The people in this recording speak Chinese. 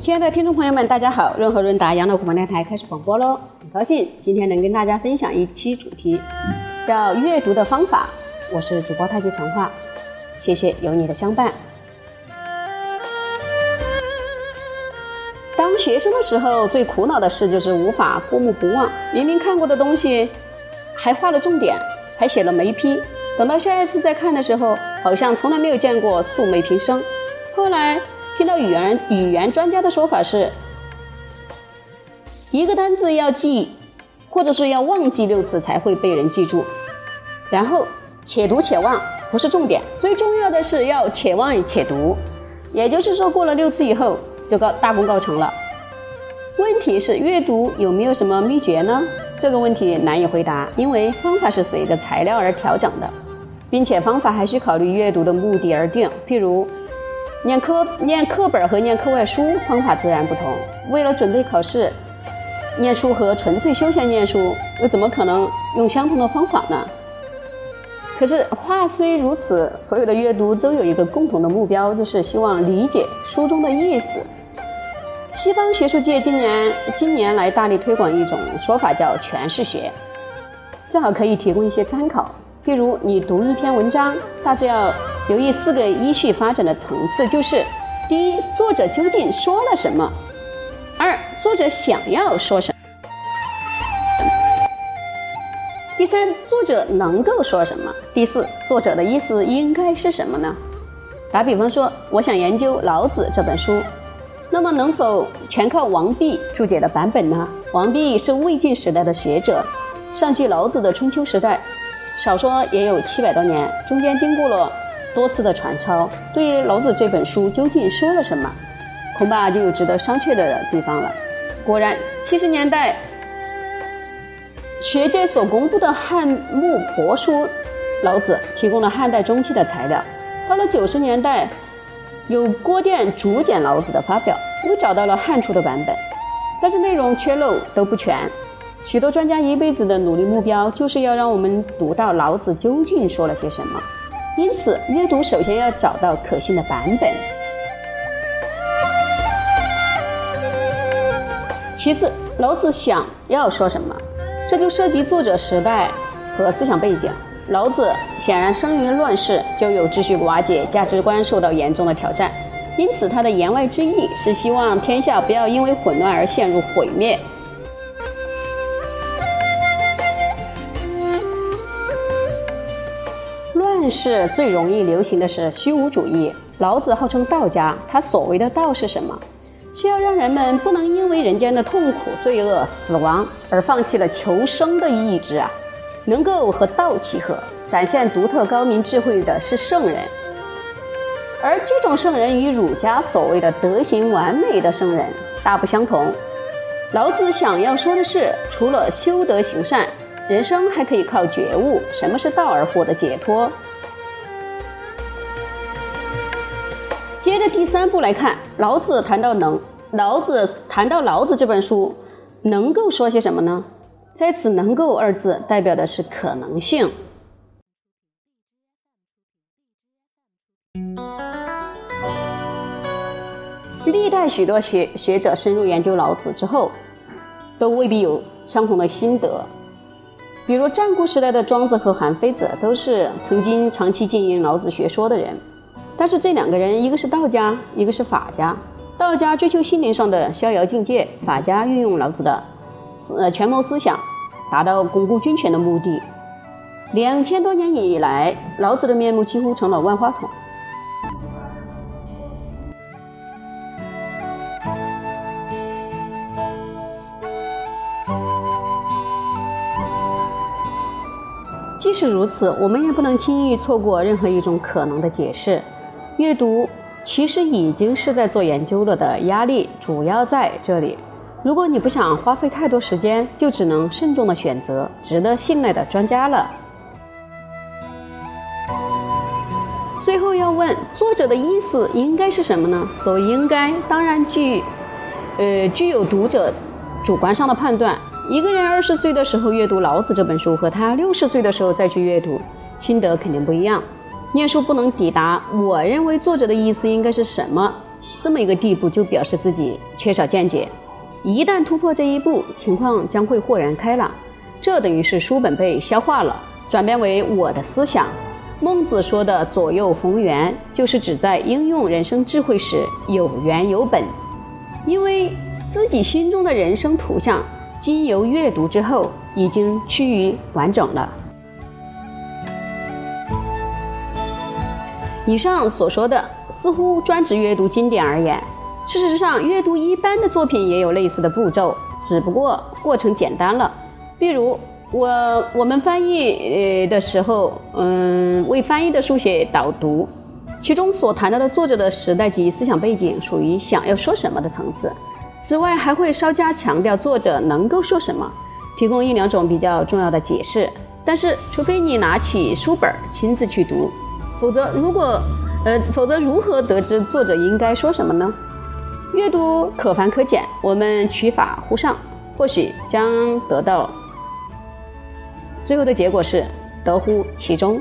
亲爱的听众朋友们，大家好！润和润达养老广播电台开始广播喽，很高兴今天能跟大家分享一期主题，叫阅读的方法。我是主播太极陈化，谢谢有你的相伴。当学生的时候，最苦恼的事就是无法过目不忘，明明看过的东西，还画了重点，还写了眉批，等到下一次再看的时候，好像从来没有见过素昧平生。后来。听到语言语言专家的说法是，一个单字要记，或者是要忘记六次才会被人记住。然后且读且忘不是重点，最重要的是要且忘且读。也就是说，过了六次以后就告大功告成了。问题是阅读有没有什么秘诀呢？这个问题难以回答，因为方法是随着材料而调整的，并且方法还需考虑阅读的目的而定。譬如。念课念课本和念课外书方法自然不同。为了准备考试，念书和纯粹休闲念书又怎么可能用相同的方法呢？可是话虽如此，所有的阅读都有一个共同的目标，就是希望理解书中的意思。西方学术界今年今年来大力推广一种说法，叫诠释学，正好可以提供一些参考。譬如你读一篇文章，大致要。留意四个依序发展的层次，就是第一，作者究竟说了什么；二，作者想要说什么；第三，作者能够说什么；第四，作者的意思应该是什么呢？打比方说，我想研究《老子》这本书，那么能否全靠王弼注解的版本呢？王弼是魏晋时代的学者，上继老子的春秋时代，少说也有七百多年，中间经过了。多次的传抄，对于老子这本书究竟说了什么，恐怕就有值得商榷的地方了。果然，七十年代学界所公布的汉墓帛书《老子》提供了汉代中期的材料，到了九十年代，有郭店竹简《老子》的发表，又找到了汉初的版本，但是内容缺漏都不全。许多专家一辈子的努力目标，就是要让我们读到老子究竟说了些什么。因此，阅读首先要找到可信的版本。其次，老子想要说什么，这就涉及作者时代和思想背景。老子显然生于乱世，就有秩序瓦解、价值观受到严重的挑战，因此他的言外之意是希望天下不要因为混乱而陷入毁灭。是最容易流行的是虚无主义。老子号称道家，他所谓的道是什么？是要让人们不能因为人间的痛苦、罪恶、死亡而放弃了求生的意志啊！能够和道契合、展现独特高明智慧的是圣人，而这种圣人与儒家所谓的德行完美的圣人大不相同。老子想要说的是，除了修德行善，人生还可以靠觉悟什么是道而获得解脱。接着第三步来看，老子谈到能，老子谈到老子这本书能够说些什么呢？在此“能够”二字代表的是可能性。历代许多学学者深入研究老子之后，都未必有相同的心得。比如战国时代的庄子和韩非子，都是曾经长期经营老子学说的人。但是这两个人，一个是道家，一个是法家。道家追求心灵上的逍遥境界，法家运用老子的思呃权谋思想，达到巩固军权的目的。两千多年以来，老子的面目几乎成了万花筒。即使如此，我们也不能轻易错过任何一种可能的解释。阅读其实已经是在做研究了的，压力主要在这里。如果你不想花费太多时间，就只能慎重的选择值得信赖的专家了。最后要问作者的意思应该是什么呢？所谓应该，当然具，呃，具有读者主观上的判断。一个人二十岁的时候阅读《老子》这本书，和他六十岁的时候再去阅读，心得肯定不一样。念书不能抵达，我认为作者的意思应该是什么？这么一个地步，就表示自己缺少见解。一旦突破这一步，情况将会豁然开朗。这等于是书本被消化了，转变为我的思想。孟子说的“左右逢源”，就是指在应用人生智慧时有源有本。因为自己心中的人生图像，经由阅读之后，已经趋于完整了。以上所说的似乎专指阅读经典而言，事实上，阅读一般的作品也有类似的步骤，只不过过程简单了。比如，我我们翻译呃的时候，嗯，为翻译的书写导读，其中所谈到的作者的时代及思想背景，属于想要说什么的层次。此外，还会稍加强调作者能够说什么，提供一两种比较重要的解释。但是，除非你拿起书本亲自去读。否则，如果，呃，否则如何得知作者应该说什么呢？阅读可繁可简，我们取法乎上，或许将得到最后的结果是得乎其中。